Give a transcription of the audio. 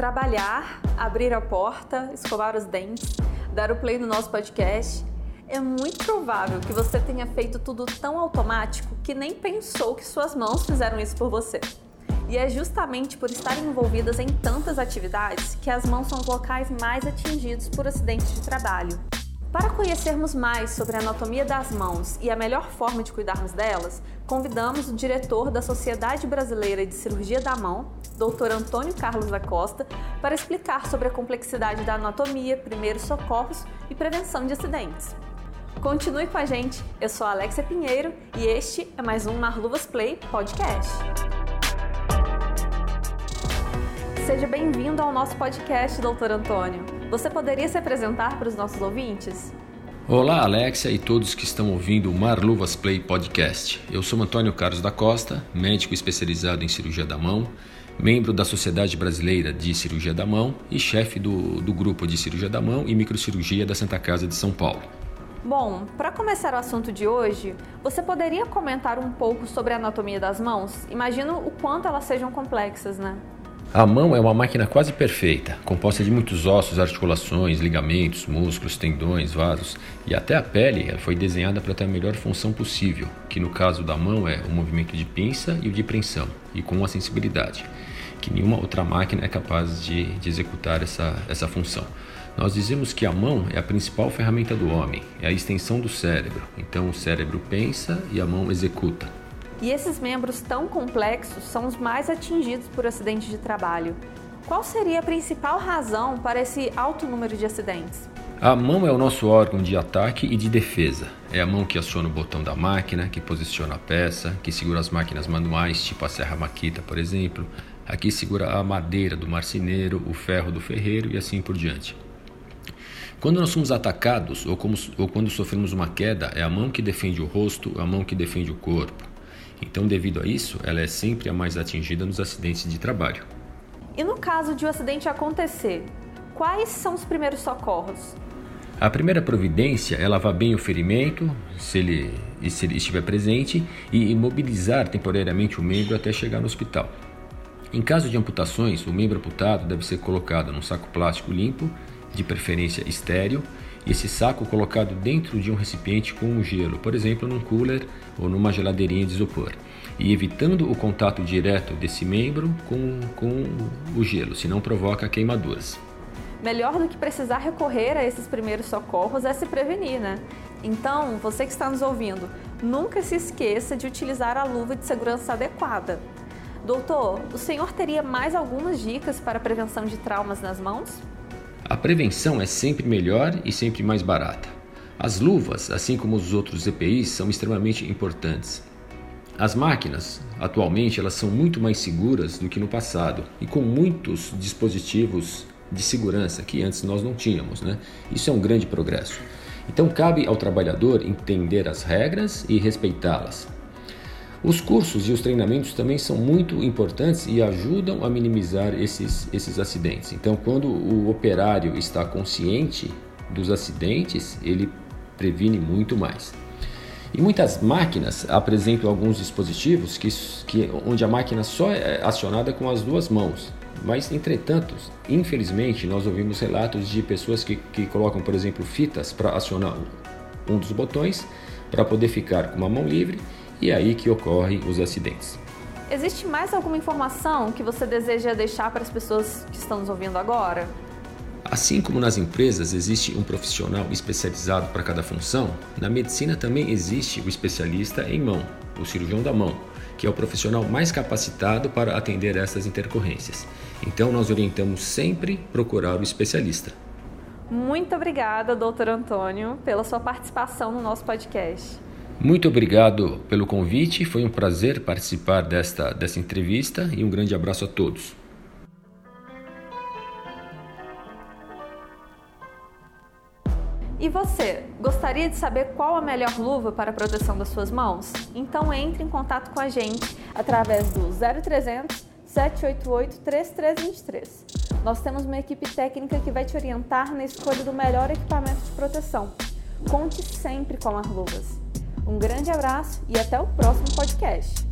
trabalhar, abrir a porta, escovar os dentes, dar o play no nosso podcast, é muito provável que você tenha feito tudo tão automático que nem pensou que suas mãos fizeram isso por você. E é justamente por estarem envolvidas em tantas atividades que as mãos são os locais mais atingidos por acidentes de trabalho. Para conhecermos mais sobre a anatomia das mãos e a melhor forma de cuidarmos delas, convidamos o diretor da Sociedade Brasileira de Cirurgia da Mão, Dr. Antônio Carlos da Costa, para explicar sobre a complexidade da anatomia, primeiros socorros e prevenção de acidentes. Continue com a gente, eu sou a Alexia Pinheiro e este é mais um Marluvas Play Podcast. Seja bem-vindo ao nosso podcast, Dr. Antônio. Você poderia se apresentar para os nossos ouvintes? Olá, Alexia e todos que estão ouvindo o Marluvas Play Podcast. Eu sou Antônio Carlos da Costa, médico especializado em cirurgia da mão, membro da Sociedade Brasileira de Cirurgia da Mão e chefe do, do grupo de cirurgia da mão e microcirurgia da Santa Casa de São Paulo. Bom, para começar o assunto de hoje, você poderia comentar um pouco sobre a anatomia das mãos? Imagino o quanto elas sejam complexas, né? A mão é uma máquina quase perfeita, composta de muitos ossos, articulações, ligamentos, músculos, tendões, vasos e até a pele foi desenhada para ter a melhor função possível, que no caso da mão é o movimento de pinça e o de preensão, e com uma sensibilidade, que nenhuma outra máquina é capaz de, de executar essa, essa função. Nós dizemos que a mão é a principal ferramenta do homem, é a extensão do cérebro. Então o cérebro pensa e a mão executa. E esses membros tão complexos são os mais atingidos por acidentes de trabalho. Qual seria a principal razão para esse alto número de acidentes? A mão é o nosso órgão de ataque e de defesa. É a mão que aciona o botão da máquina, que posiciona a peça, que segura as máquinas manuais, tipo a serra maquita, por exemplo. Aqui segura a madeira do marceneiro, o ferro do ferreiro e assim por diante. Quando nós somos atacados ou, como, ou quando sofremos uma queda, é a mão que defende o rosto, a mão que defende o corpo. Então, devido a isso, ela é sempre a mais atingida nos acidentes de trabalho. E no caso de o um acidente acontecer, quais são os primeiros socorros? A primeira providência é lavar bem o ferimento, se ele, se ele estiver presente, e imobilizar temporariamente o membro até chegar no hospital. Em caso de amputações, o membro amputado deve ser colocado num saco plástico limpo de preferência estéreo, esse saco colocado dentro de um recipiente com um gelo, por exemplo, num cooler ou numa geladeirinha de isopor, e evitando o contato direto desse membro com, com o gelo, senão provoca queimaduras. Melhor do que precisar recorrer a esses primeiros socorros é se prevenir, né? Então, você que está nos ouvindo, nunca se esqueça de utilizar a luva de segurança adequada. Doutor, o senhor teria mais algumas dicas para a prevenção de traumas nas mãos? A prevenção é sempre melhor e sempre mais barata. As luvas, assim como os outros EPIs, são extremamente importantes. As máquinas, atualmente, elas são muito mais seguras do que no passado e com muitos dispositivos de segurança que antes nós não tínhamos, né? Isso é um grande progresso. Então cabe ao trabalhador entender as regras e respeitá-las. Os cursos e os treinamentos também são muito importantes e ajudam a minimizar esses, esses acidentes. Então, quando o operário está consciente dos acidentes, ele previne muito mais. E muitas máquinas apresentam alguns dispositivos que, que, onde a máquina só é acionada com as duas mãos. Mas, entretanto, infelizmente, nós ouvimos relatos de pessoas que, que colocam, por exemplo, fitas para acionar um dos botões para poder ficar com uma mão livre e é aí que ocorrem os acidentes. Existe mais alguma informação que você deseja deixar para as pessoas que estão nos ouvindo agora? Assim como nas empresas existe um profissional especializado para cada função, na medicina também existe o especialista em mão, o cirurgião da mão, que é o profissional mais capacitado para atender essas intercorrências. Então nós orientamos sempre procurar o especialista. Muito obrigada, doutor Antônio, pela sua participação no nosso podcast. Muito obrigado pelo convite, foi um prazer participar desta, desta entrevista e um grande abraço a todos. E você, gostaria de saber qual a melhor luva para a proteção das suas mãos? Então entre em contato com a gente através do 0300 788 3323. Nós temos uma equipe técnica que vai te orientar na escolha do melhor equipamento de proteção. Conte sempre com as luvas. Um grande abraço e até o próximo podcast.